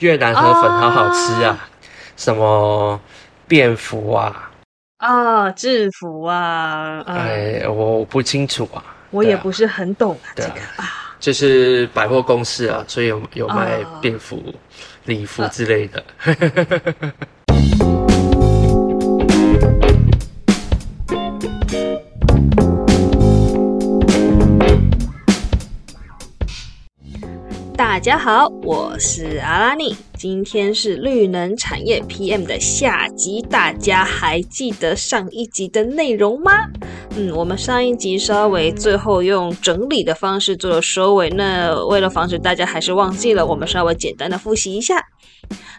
越南河粉好好吃啊，什么便服啊，啊，制服啊，呃哎，我不清楚啊，我也不是很懂啊，这个啊，就是百货公司啊，所以有有卖哦。便服、礼服之类的。大家好，我是阿拉尼，今天是绿能产业 PM 的下集，大家还记得上一集的内容吗？嗯，我们上一集稍微最后用整理的方式做了收尾，那为了防止大家还是忘记了，我们稍微简单的复习一下。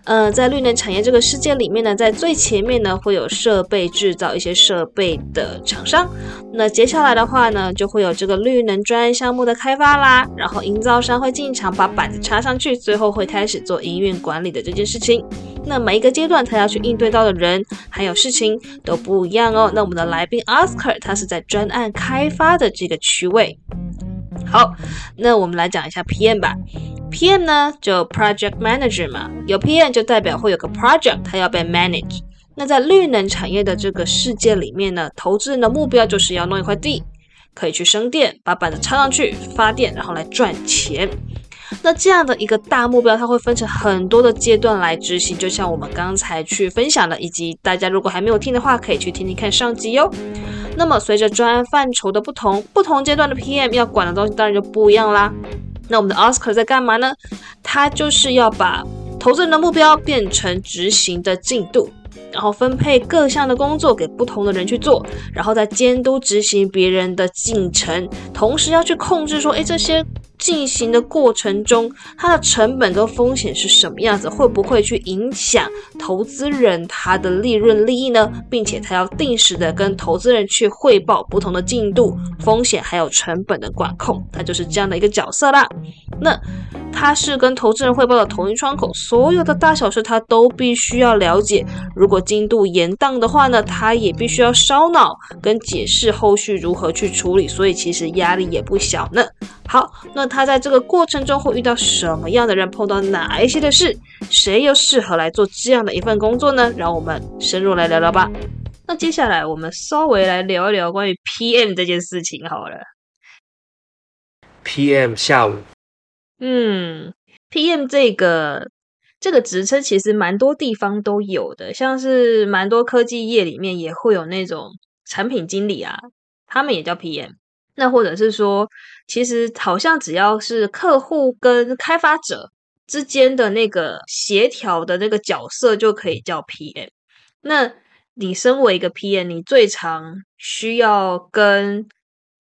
呃，在绿能产业这个世界里面呢，在最前面呢会有设备制造一些设备的厂商，那接下来的话呢，就会有这个绿能专案项目的开发啦，然后营造商会进场把板子插上去，最后会开始做营运管理的这件事情。那每一个阶段他要去应对到的人还有事情都不一样哦。那我们的来宾 Oscar 他是在专案开发的这个区位。好，那我们来讲一下 PM 吧。PM 呢就 Project Manager 嘛，有 PM 就代表会有个 project，它要被 manage。那在绿能产业的这个世界里面呢，投资人的目标就是要弄一块地，可以去生电，把板子插上去发电，然后来赚钱。那这样的一个大目标，它会分成很多的阶段来执行，就像我们刚才去分享的，以及大家如果还没有听的话，可以去听听看上集哟。那么随着专案范畴的不同，不同阶段的 PM 要管的东西当然就不一样啦。那我们的 Oscar 在干嘛呢？他就是要把投资人的目标变成执行的进度，然后分配各项的工作给不同的人去做，然后再监督执行别人的进程，同时要去控制说，诶，这些进行的过程中，它的成本跟风险是什么样子，会不会去影响投资人他的利润利益呢？并且他要定时的跟投资人去汇报不同的进度、风险还有成本的管控，他就是这样的一个角色啦。那他是跟投资人汇报的同一窗口，所有的大小事他都必须要了解。如果进度延宕的话呢，他也必须要烧脑跟解释后续如何去处理，所以其实压力也不小呢。好，那他在这个过程中会遇到什么样的人，碰到哪一些的事，谁又适合来做这样的一份工作呢？让我们深入来聊聊吧。那接下来我们稍微来聊一聊关于 PM 这件事情好了。PM 下午嗯，PM 这个这个职称其实蛮多地方都有的，像是蛮多科技业里面也会有那种产品经理啊，他们也叫 PM。那或者是说，其实好像只要是客户跟开发者之间的那个协调的那个角色，就可以叫 PM。那你身为一个 PM，你最常需要跟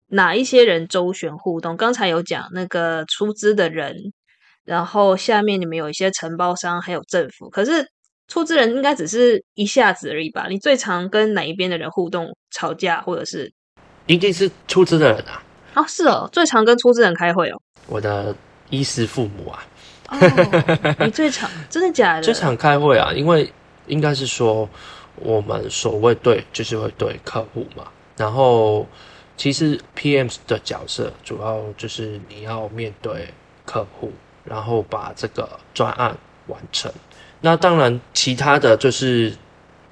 哪一些人周旋互动？刚才有讲那个出资的人，然后下面你们有一些承包商，还有政府。可是出资人应该只是一下子而已吧？你最常跟哪一边的人互动、吵架，或者是一定是出资的人啊，哦，是哦，最常跟出资人开会哦。我的衣食父母啊，哦，你最常 真的假的？最常开会啊，因为应该是说我们所谓对就是会对客户嘛，然后其实 PM 的角色主要就是你要面对客户，然后把这个专案完成。那当然，其他的就是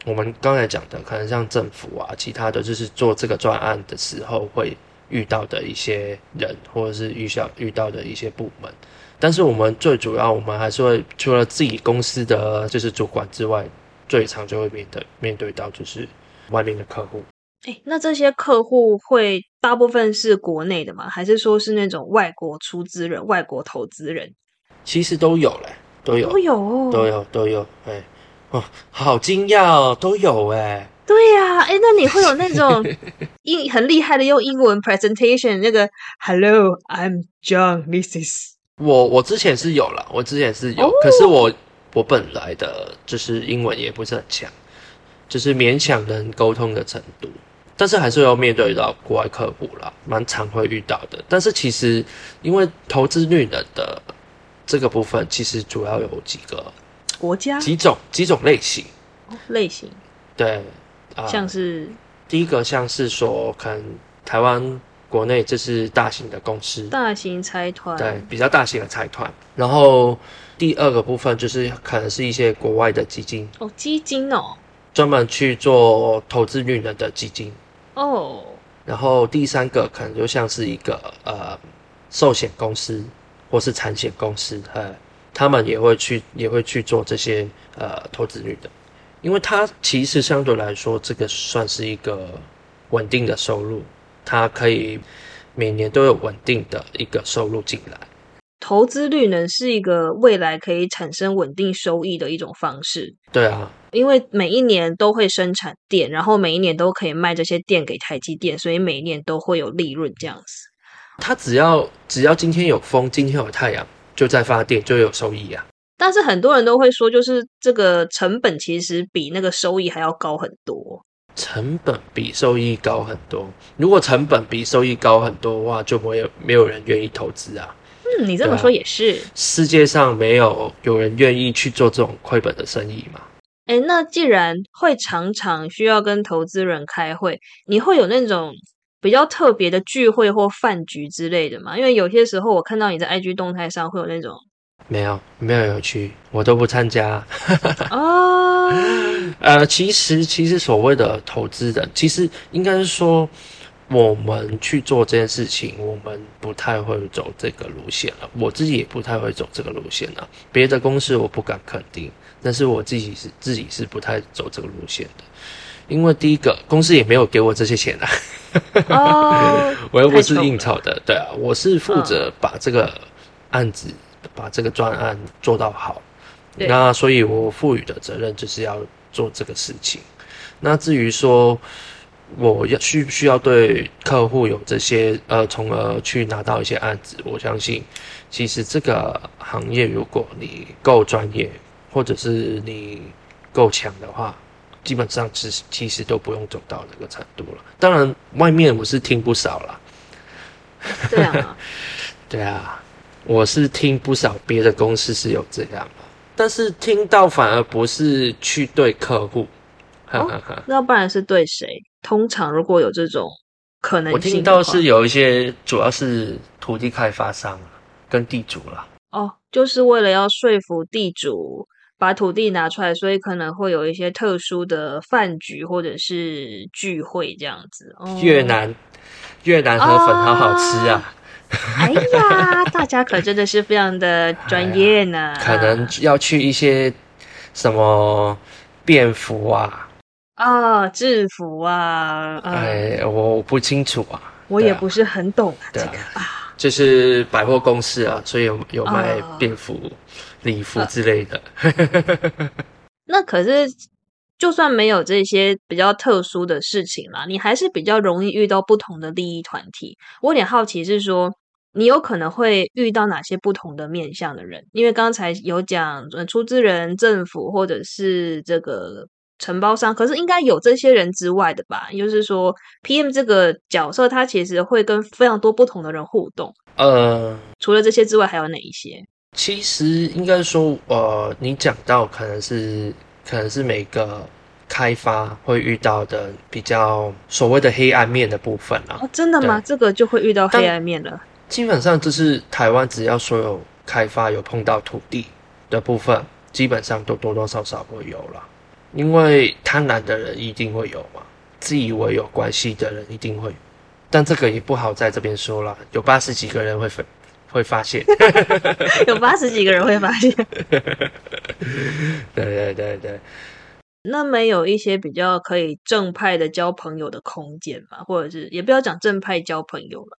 我们刚才讲的，可能像政府啊，其他的就是做这个专案的时候会遇到的一些人，或者是遇到遇到的一些部门。但是我们最主要，我们还是会除了自己公司的就是主管之外，最常就会面对面对到就是外面的客户。哎，那这些客户会大部分是国内的吗？还是说是那种外国出资人、外国投资人？其实都有嘞，都有都，有哦，都有，都有。哎，哦，好惊讶哦，都有哎。对呀、哎，那你会有那种 英很厉害的用英文 presentation 那个 Hello, I'm John. This is 我我之前是有了，我之前是有，哦可是我我本来的就是英文也不是很强，就是勉强能沟通的程度，但是还是要面对到国外客户啦，蛮常会遇到的。但是其实因为投资女人的这个部分，其实主要有几个国家？几种几种类型，类型，对啊，像是？第一个像是说，可能台湾国内这是大型的公司，大型财团，对，比较大型的财团。然后第二个部分就是可能是一些国外的基金，哦，基金哦，专门去做投资女人的基金。哦，然后第三个可能就像是一个呃寿险公司或是产险公司，呃，他们也会去也会去做这些呃投资率的，因为它其实相对来说这个算是一个稳定的收入，它可以每年都有稳定的一个收入进来。投资率呢是一个未来可以产生稳定收益的一种方式，对啊，因为每一年都会生产电，然后每一年都可以卖这些电给台积电，所以每一年都会有利润这样子。它只要只要今天有风，今天有太阳，就在发电，就有收益啊。但是很多人都会说，就是这个成本其实比那个收益还要高很多。成本比收益高很多，如果成本比收益高很多的话，就没有没有人愿意投资啊。嗯，你这么说也是。世界上没有有人愿意去做这种亏本的生意嘛？哎，那既然会常常需要跟投资人开会，你会有那种比较特别的聚会或饭局之类的嘛？因为有些时候我看到你在 IG 动态上会有那种，没有，没有有趣，我都不参加。哦，呃，其实其实所谓的投资人，其实应该是说。我们去做这件事情，我们不太会走这个路线了。我自己也不太会走这个路线了。别的公司我不敢肯定，但是我自己是自己是不太走这个路线的。因为第一个公司也没有给我这些钱啊，哦，我又不是应酬的，对啊，我是负责把这个案子、把这个专案做到好。那所以我赋予的责任就是要做这个事情。那至于说，我要需不需要对客户有这些呃，从而去拿到一些案子？我相信，其实这个行业，如果你够专业，或者是你够强的话，基本上是其实都不用走到那个程度了。当然，外面我是听不少了。对啊，对啊，我是听不少别的公司是有这样的，但是听到反而不是去对客户。那不然是对谁？通常如果有这种可能性，我听到是有一些，主要是土地开发商跟地主了。哦，就是为了要说服地主把土地拿出来，所以可能会有一些特殊的饭局或者是聚会这样子。越南越南河粉好好吃啊！哎呀，大家可真的是非常的 专业呢。可能要去一些什么便服啊。啊，制服啊！哎，我不清楚啊，我也不是很懂啊，这个啊，就是百货公司啊，所以有有卖便服、礼服之类的。那可是，就算没有这些比较特殊的事情啦，你还是比较容易遇到不同的利益团体。我有点好奇，是说你有可能会遇到哪些不同的面向的人？因为刚才有讲，出资人、政府或者是这个。承包商，可是应该有这些人之外的吧？就是说，PM 这个角色，他其实会跟非常多不同的人互动。呃，除了这些之外，还有哪一些？其实应该说，呃，你讲到可能是可能是每个开发会遇到的比较所谓的黑暗面的部分啊。哦，真的吗？这个就会遇到黑暗面了。基本上就是台湾，只要所有开发有碰到土地的部分，基本上都多多少少会有了。因为贪婪的人一定会有嘛，自以为有关系的人一定会，但这个也不好在这边说了。有八十几个人会分会发现，有八十几个人会发现。对对对对，那没有一些比较可以正派的交朋友的空间嘛？或者是也不要讲正派交朋友了，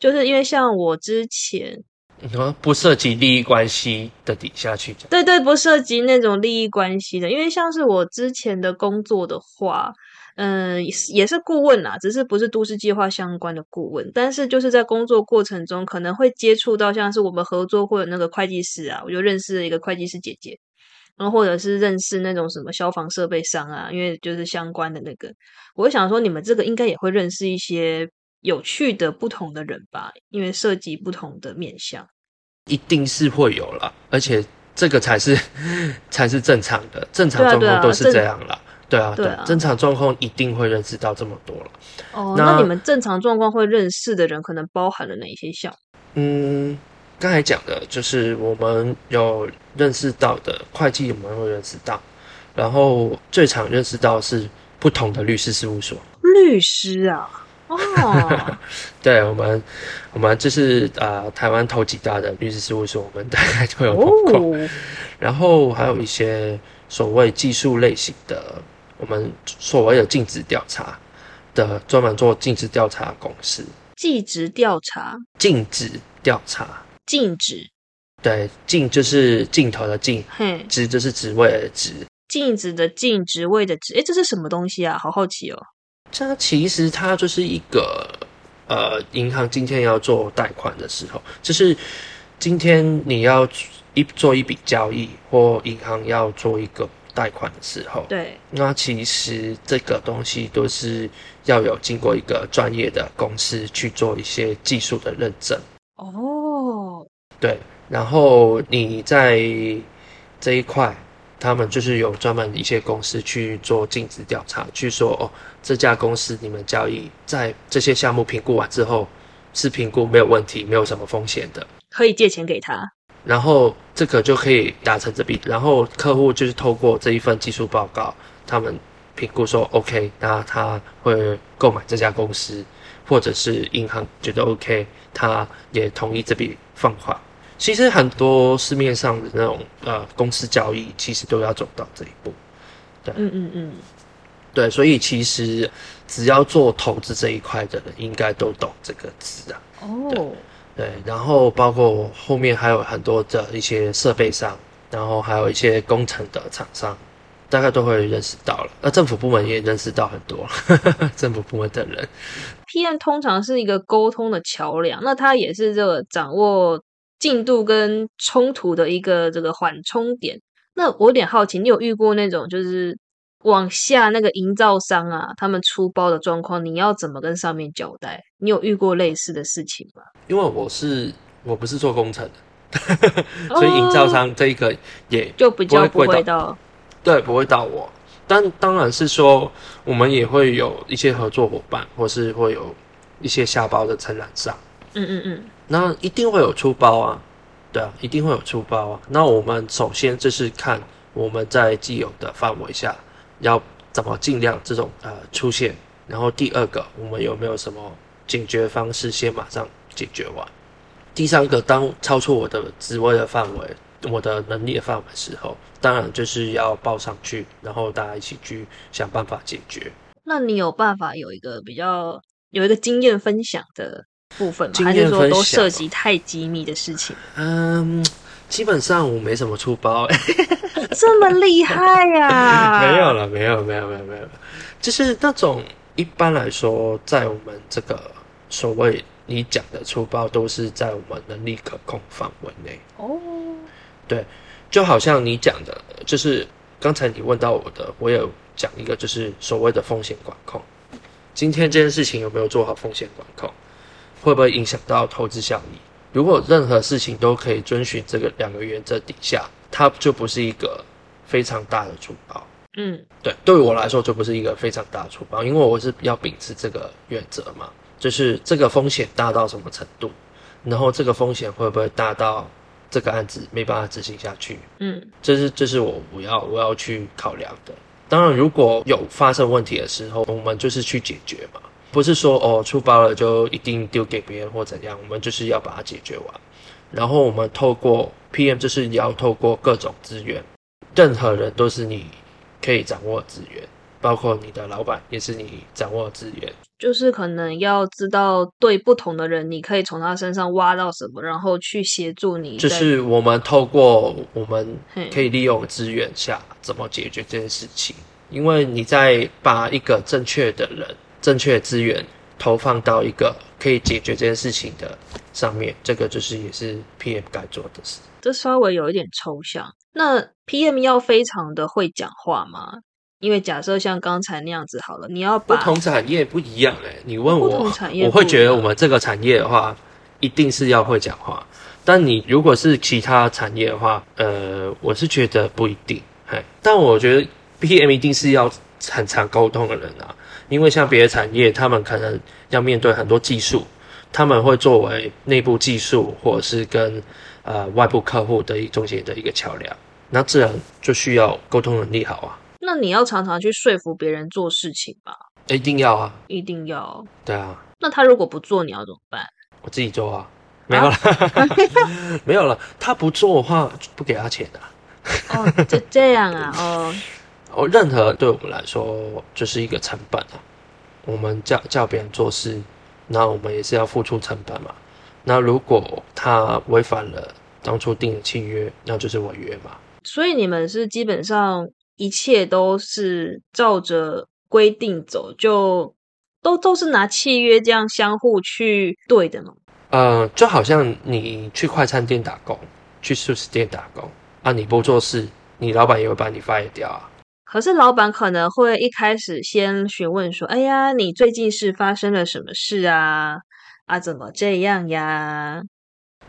就是因为像我之前。你说不涉及利益关系的底下去讲，对对，不涉及那种利益关系的，因为像是我之前的工作的话，嗯，也是顾问啊，只是不是都市计划相关的顾问，但是就是在工作过程中可能会接触到像是我们合作或者那个会计师啊，我就认识一个会计师姐姐，然后或者是认识那种什么消防设备商啊，因为就是相关的那个，我想说你们这个应该也会认识一些。有趣的不同的人吧，因为涉及不同的面相，一定是会有了，而且这个才是才是正常的，正常状况都是这样了。对啊，对啊正常状况一定会认识到这么多了。哦，那那你们正常状况会认识的人，可能包含了哪些项目？嗯，刚才讲的就是我们有认识到的会计，我们会认识到，然后最常认识到是不同的律师事务所。律师啊，哦，对我们，我们这是呃台湾头几大的律师事务所，我们大概都有碰过。哦，然后还有一些所谓技术类型的，我们所谓的尽职调查的，专门做尽职调查的公司。尽职调查，尽职调查，禁止，对，尽就是尽头的尽，嘿，职就是职位的职。禁止的禁，职位的职，哎，这是什么东西啊？好好奇哦。这其实它就是一个呃，银行今天要做贷款的时候，就是今天你要一做一笔交易，或银行要做一个贷款的时候，对，那其实这个东西都是要有经过一个专业的公司去做一些技术的认证，哦，对，然后你在这一块。他们就是有专门一些公司去做尽职调查，去说哦，这家公司你们交易在这些项目评估完之后，是评估没有问题，没有什么风险的，可以借钱给他。然后这个就可以达成这笔，然后客户就是透过这一份技术报告，他们评估说 OK，那他会购买这家公司，或者是银行觉得 OK，他也同意这笔放款。其实很多市面上的那种呃公司交易，其实都要走到这一步。对嗯嗯嗯，对，所以其实只要做投资这一块的人，应该都懂这个字啊。哦，对，然后包括后面还有很多的一些设备商，然后还有一些工程的厂商，大概都会认识到了。那政府部门也认识到很多 政府部门的人。PM 通常是一个沟通的桥梁，那他也是这个掌握进度跟冲突的一个这个缓冲点。那我有点好奇，你有遇过那种就是往下那个营造商啊，他们出包的状况，你要怎么跟上面交代？你有遇过类似的事情吗？因为我是我不是做工程的，所以营造商这一个也就比较不会到对不会到我。但当然是说，我们也会有一些合作伙伴，或是会有一些下包的承揽商。嗯嗯嗯，那一定会有出包啊，对啊，一定会有出包啊。那我们首先就是看我们在既有的范围下要怎么尽量这种呃出现，然后第二个我们有没有什么解决方式先马上解决完。第三个，当超出我的职位的范围、我的能力的范围时候，当然就是要报上去，然后大家一起去想办法解决。那你有办法有一个比较有一个经验分享的部分吗？经还是说都涉及太机密的事情？嗯，基本上我没什么出包、这么厉害呀、没有了，没有，没有，没有，没有，就是那种一般来说，在我们这个所谓你讲的粗包，都是在我们能力可控范围内。哦，对就好像你讲的，就是刚才你问到我的，我有讲一个，就是所谓的风险管控。今天这件事情有没有做好风险管控，会不会影响到投资效益？如果任何事情都可以遵循这个两个原则底下，它就不是一个非常大的粗暴。嗯，对，对我来说就不是一个非常大的出包，因为我是要秉持这个原则嘛，就是这个风险大到什么程度，然后这个风险会不会大到这个案子没办法执行下去，嗯，这是这是我我要我要去考量的。当然，如果有发生问题的时候，我们就是去解决嘛，不是说哦出包了就一定丢给别人或怎样，我们就是要把它解决完。然后我们透过 PM，就是要透过各种资源，任何人都是你可以掌握资源，包括你的老板也是你掌握资源。就是可能要知道对不同的人，你可以从他身上挖到什么，然后去协助你。就是我们透过我们可以利用资源下，怎么解决这件事情？因为你在把一个正确的人、正确的资源投放到一个可以解决这件事情的上面，这个就是也是 PM 该做的事。这稍微有一点抽象。那 PM 要非常的会讲话吗？因为假设像刚才那样子好了，你要把不同产业不一样哎、你问不我我会觉得我们这个产业的话，一定是要会讲话。但你如果是其他产业的话，呃，我是觉得不一定。嘿，但我觉得 PM 一定是要很常沟通的人啊。因为像别的产业，他们可能要面对很多技术，他们会作为内部技术或者是跟呃外部客户的一中间的一个桥梁，那自然就需要沟通能力好啊。那你要常常去说服别人做事情吧？一定要啊，一定要。对啊，那他如果不做，你要怎么办？我自己做啊，没有了，没有了。他不做的话，不给他钱的、哦，就这样啊，哦，哦，任何对我们来说就是一个成本啊。我们叫叫别人做事，那我们也是要付出成本嘛。那如果他违反了当初定的契约，那就是违约嘛。所以你们是基本上一切都是照着规定走，就都都是拿契约这样相互去对的嘛。呃，就好像你去快餐店打工，去素食店打工啊，你不做事，你老板也会把你 fire 掉啊。可是老板可能会一开始先询问说：“哎呀，你最近是发生了什么事啊？啊，怎么这样呀？”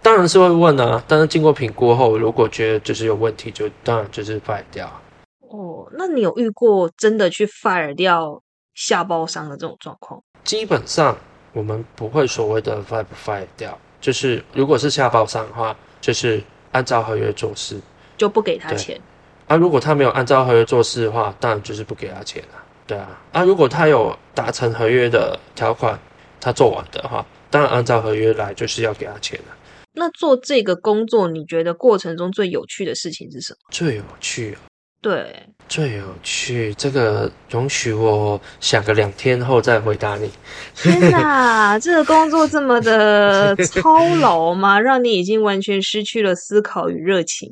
当然是会问啊，但是经过评估后，如果觉得就是有问题，就当然就是 fire 掉啊。哦，那你有遇过真的去 fire 掉下包商的这种状况？基本上我们不会所谓的 fire 不 fire 掉，就是如果是下包商的话，就是按照合约做事就不给他对钱。啊。如果他没有按照合约做事的话，当然就是不给他钱了。对啊，啊，如果他有达成合约的条款，他做完的话，当然按照合约来，就是要给他钱了。那做这个工作，你觉得过程中最有趣的事情是什么？最有趣啊，对，最有趣，这个容许我想个两天后再回答你。天哪，这个工作这么的操劳吗？让你已经完全失去了思考与热情。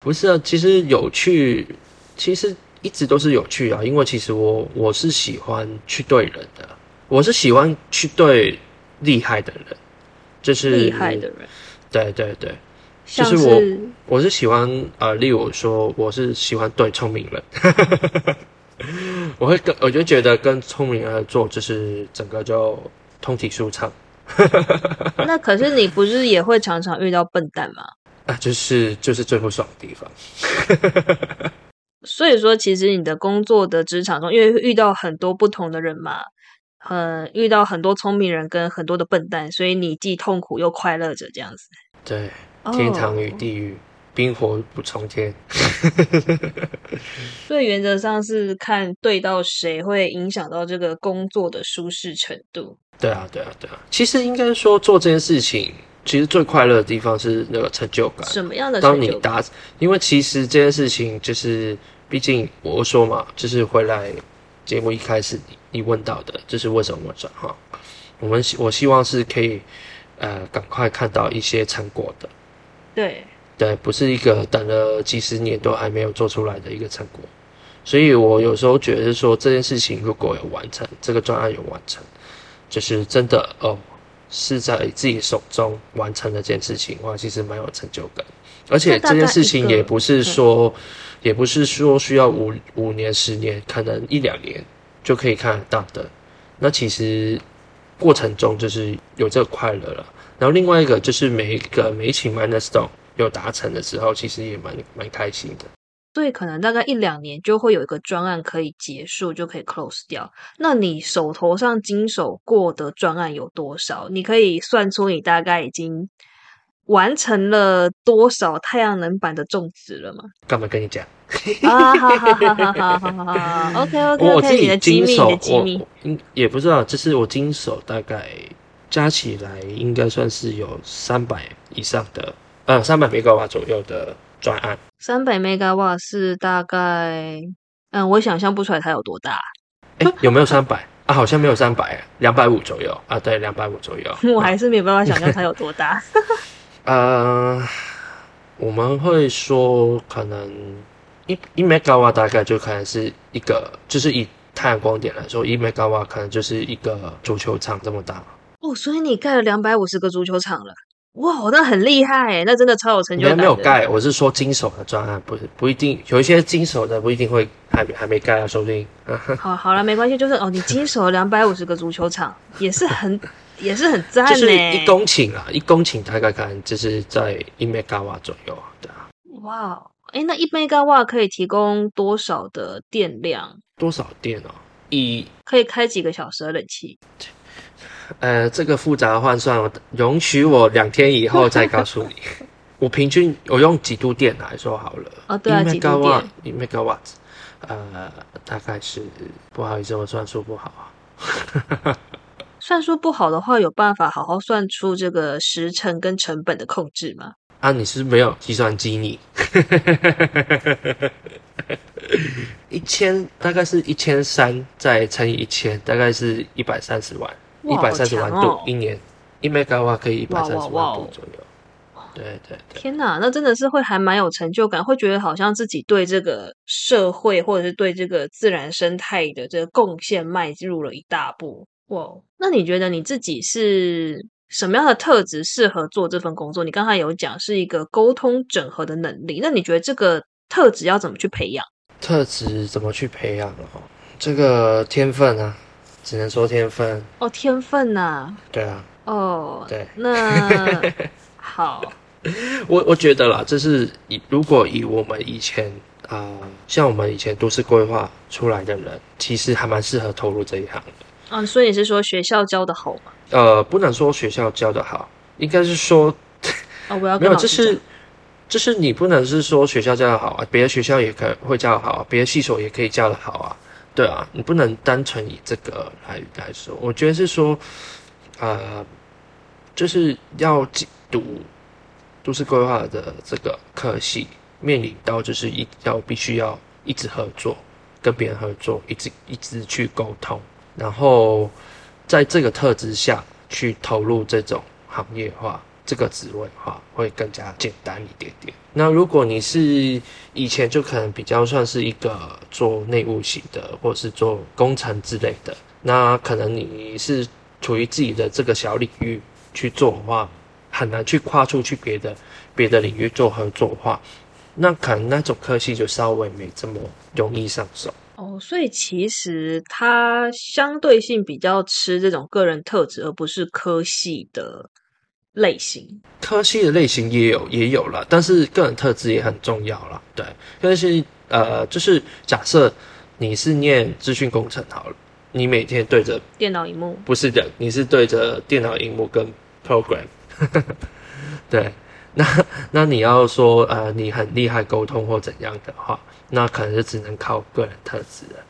不是啊，其实有趣，其实一直都是有趣啊。因为其实我我是喜欢去对人的，我是喜欢去对厉害的人，就是厉害的人，对对对，像就是我是我是喜欢呃，例如说，我是喜欢对聪明人，我会跟我就觉得跟聪明人合作，就是整个就通体舒畅 那可是你不是也会常常遇到笨蛋吗？啊，就是就是最不爽的地方。所以说，其实你的工作的职场中，因为会遇到很多不同的人嘛，很遇到很多聪明人跟很多的笨蛋，所以你既痛苦又快乐着这样子。对，哦天堂与地狱，冰火不重天。所以原则上是看对到谁会影响到这个工作的舒适程度。对啊，对啊，对啊。其实应该说做这件事情，其实最快乐的地方是那个成就感。什么样的当成就感？你达，因为其实这件事情就是，毕竟我说嘛，就是回来节目一开始你你问到的，就是为什么我转行，我们希我希望是可以呃赶快看到一些成果的，对，对，不是一个等了几十年都还没有做出来的一个成果。所以我有时候觉得说这件事情如果有完成，这个专案有完成，就是真的哦，是在自己手中完成的这件事情，哇，其实蛮有成就感。而且这件事情也不是说，也不是说需要五五年、十年，可能一两年就可以看得到的。那其实过程中就是有这个快乐了。然后另外一个就是每一个每一期 milestone 有达成的时候，其实也蛮蛮开心的。所以可能大概一两年就会有一个专案可以结束，就可以 close 掉。那你手头上经手过的专案有多少？你可以算出你大概已经完成了多少太阳能板的种植了吗？干嘛跟你讲？啊，好好好好好好好，OK OK 我我自 OK，你的己机密，经手你的，机我密。也不知道，就是我经手大概加起来应该算是有三百以上的，呃，三百兆瓦左右的专案。三百 megawatt 是大概，嗯，我想象不出来它有多大。哎，有没有三百啊？好像没有三百，两百五左右啊。对，两百五左右。我还是没有办法想象它有多大。呃，我们会说可能一一 megawatt 大概就可能是一个，就是以太阳光点来说，一 megawatt 可能就是一个足球场这么大。哦，所以你盖了两百五十个足球场了，哇，那很厉害，那真的超有成就没感。没有盖，我是说经手的专案，不是不一定有一些经手的不一定会还没还没盖啊，说不定。好，好了，没关系，就是哦，你经手了两百五十个足球场，也是很，也是很赞就是呢。一公顷啊，一公顷大概可能就是在一 megawatt 左右啊，对啊。哇，哎，那一 megawatt 可以提供多少的电量？多少电哦？以可以开几个小时的冷气？呃，这个复杂的换算，容许我两天以后再告诉你。我平均我用几度电来说好了。哦，对啊，几度电？一 megawatt，呃，大概是不好意思，我算数不好啊。算数不好的话，有办法好好算出这个时程跟成本的控制吗？啊，你是没有计算机你？一千大概是一千三，再乘以一千，大概是一百三十万，一百三十万度一年，一 megawatt 可以一百三十万度左右。对对对。天哪，那真的是会还蛮有成就感，会觉得好像自己对这个社会或者是对这个自然生态的这个贡献迈入了一大步。哇，那你觉得你自己是？什么样的特质适合做这份工作？你刚才有讲是一个沟通整合的能力，那你觉得这个特质要怎么去培养？特质怎么去培养哦？这个天分啊，只能说天分哦，天分呐。对啊。哦，对。那 好，我我觉得啦，这是以如果以我们以前啊，像我们以前都市规划出来的人，其实还蛮适合投入这一行的。嗯，所以你是说学校教的好吗？呃，不能说学校教的好，应该是说，哦，我要 没有，这是，这是你不能是说学校教的好啊，别的学校也可会教的好，别的系所也可以教的好啊，对啊，你不能单纯以这个来来说，我觉得是说，呃，就是要读都市规划的这个科系，面临到就是一要必须要一直合作，跟别人合作，一直一直去沟通，然后。在这个特质下去投入这种行业化这个职位哈，会更加简单一点点。那如果你是以前就可能比较算是一个做内务型的，或者是做工程之类的，那可能你是处于自己的这个小领域去做的话，很难去跨出去别的别的领域做合作的话，那可能那种科系就稍微没这么容易上手。哦，所以其实它相对性比较吃这种个人特质，而不是科系的类型。科系的类型也有也有了，但是个人特质也很重要了。对，但是呃，就是假设你是念资讯工程好了，你每天对着电脑荧幕，不是的，你是对着电脑荧幕跟 program。对，那那你要说呃，你很厉害沟通或怎样的话。那可能就只能靠个人特质了。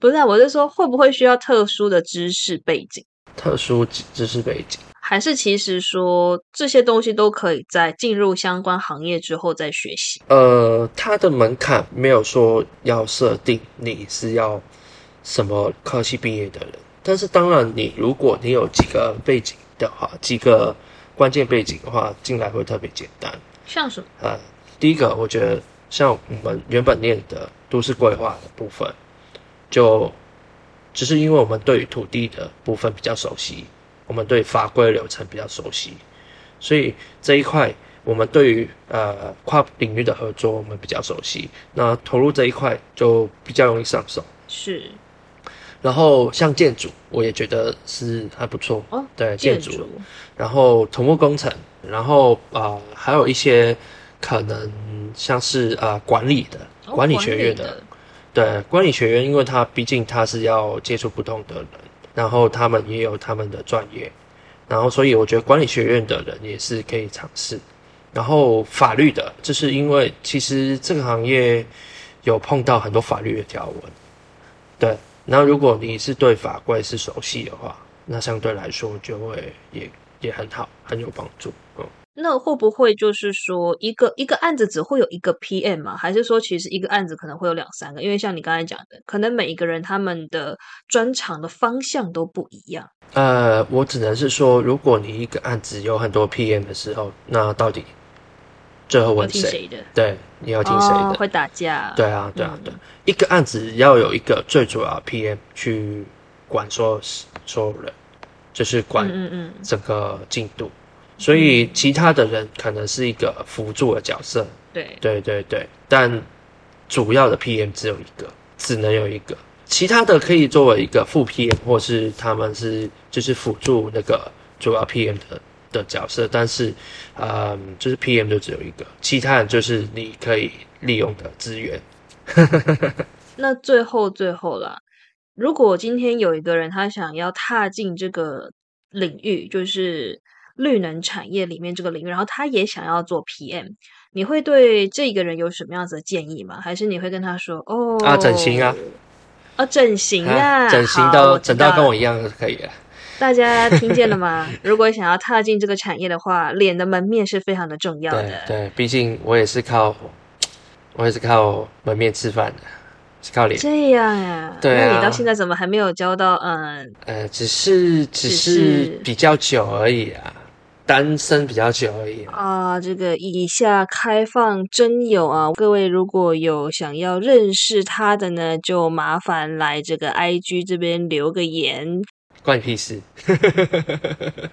不是，啊我是说，会不会需要特殊的知识背景？特殊知识背景，还是其实说这些东西都可以在进入相关行业之后再学习？呃，它的门槛没有说要设定你是要什么科系毕业的人，但是当然，你如果你有几个背景的话，几个关键背景的话，进来会特别简单。像什么？呃，第一个，我觉得。像我们原本念的都市规划的部分，就只是因为我们对于土地的部分比较熟悉，我们对法规流程比较熟悉，所以这一块我们对于呃跨领域的合作我们比较熟悉，那投入这一块就比较容易上手。是，然后像建筑，我也觉得是还不错。哦，对，建筑，然后土木工程，然后啊还有一些。可能像是呃管理的管理学院的，对管理学院，因为它毕竟它是要接触不同的人，然后他们也有他们的专业，然后所以我觉得管理学院的人也是可以尝试。然后法律的，就是因为其实这个行业有碰到很多法律的条文，对，那如果你是对法规是熟悉的话，那相对来说就会也也很好，很有帮助，嗯。那会不会就是说，一个一个案子只会有一个 PM 吗？还是说，其实一个案子可能会有两三个？因为像你刚才讲的，可能每一个人他们的专长的方向都不一样。呃，我只能是说，如果你一个案子有很多 PM 的时候，那到底最后问谁的？对，你要听谁的？会打架？对啊，对啊，对。一个案子要有一个最主要 PM 去管所有所有人，就是管嗯嗯整个进度。所以其他的人可能是一个辅助的角色，对。对对对，但主要的 PM 只有一个，只能有一个，其他的可以作为一个副 PM，或是他们是就是辅助那个主要 PM 的的角色，但是，嗯，就是 PM 就只有一个，其他人就是你可以利用的资源。那最后最后啦，如果今天有一个人他想要踏进这个领域，就是绿能产业里面这个领域，然后他也想要做 PM，你会对这个人有什么样子的建议吗？还是你会跟他说，哦，啊，整形啊，啊，整形啊，整形到整到跟我一样就可以了。大家听见了吗？如果想要踏进这个产业的话，脸的门面是非常的重要的。对，毕竟我也是靠，我也是靠门面吃饭的，是靠脸。这样呀？对啊。那你到现在怎么还没有交到？嗯，呃，只是只是比较久而已啊，单身比较久而已啊。这个以下开放真友啊，各位如果有想要认识他的呢，就麻烦来这个 IG 这边留个言。关你屁事！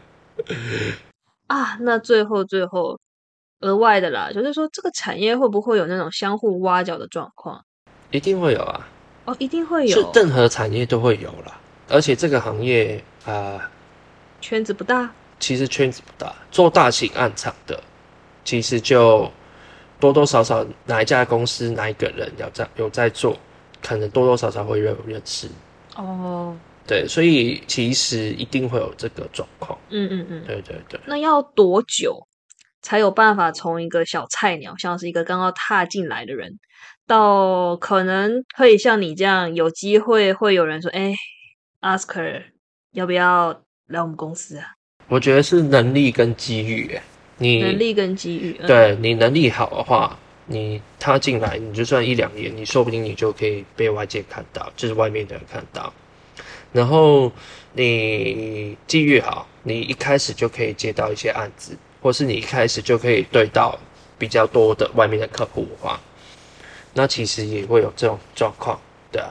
啊，那最后最后额外的啦，就是说这个产业会不会有那种相互挖角的状况？一定会有啊！哦，一定会有，是任何产业都会有啦。而且这个行业啊，圈子不大。其实圈子不大，做大型暗场的，其实就多多少少哪一家公司哪一个人要在有在做，可能多多少少会认认识。哦。对，所以其实一定会有这个状况。嗯嗯嗯，对对对。那要多久才有办法从一个小菜鸟，像是一个刚刚踏进来的人，到可能可以像你这样有机会，会有人说：“哎，Oscar，要不要来我们公司啊？”我觉得是能力跟机遇。你能力跟机遇，对你能力好的话，你他进来，你就算一两年，你说不定你就可以被外界看到，就是外面的人看到。然后你机遇好，你一开始就可以接到一些案子，或是你一开始就可以对到比较多的外面的客户的话，那其实也会有这种状况，对啊。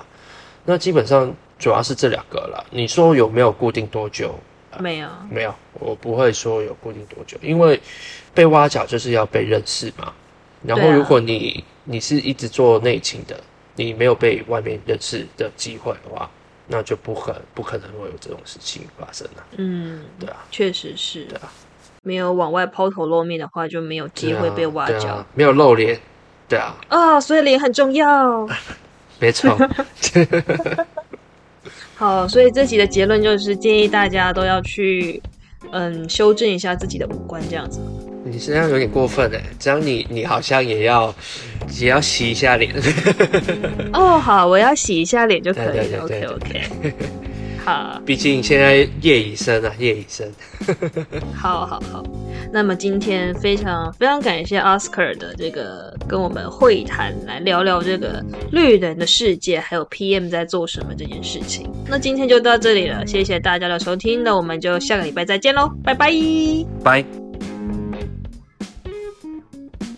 那基本上主要是这两个了。你说有没有固定多久？没有，没有，我不会说有固定多久，因为被挖角就是要被认识嘛。然后如果你你是一直做内勤的，你没有被外面认识的机会的话。那就不可不可能会有这种事情发生了。嗯，对啊，确实是。对啊，没有往外抛头露面的话，就没有机会被挖角。没有露脸，对啊。啊，所以脸很重要。没错。好，所以这集的结论就是建议大家都要去，嗯，修正一下自己的五官，这样子。你身上有点过分哎，这样你你好像也要也要洗一下脸。哦，好，我要洗一下脸就可以了。OK OK。好，毕竟现在夜已深啊，夜已深。好好好，那么今天非常非常感谢 Oscar 的这个跟我们会谈，来聊聊这个绿人的世界，还有 PM 在做什么这件事情。那今天就到这里了，谢谢大家的收听，那我们就下个礼拜再见喽，拜拜，拜。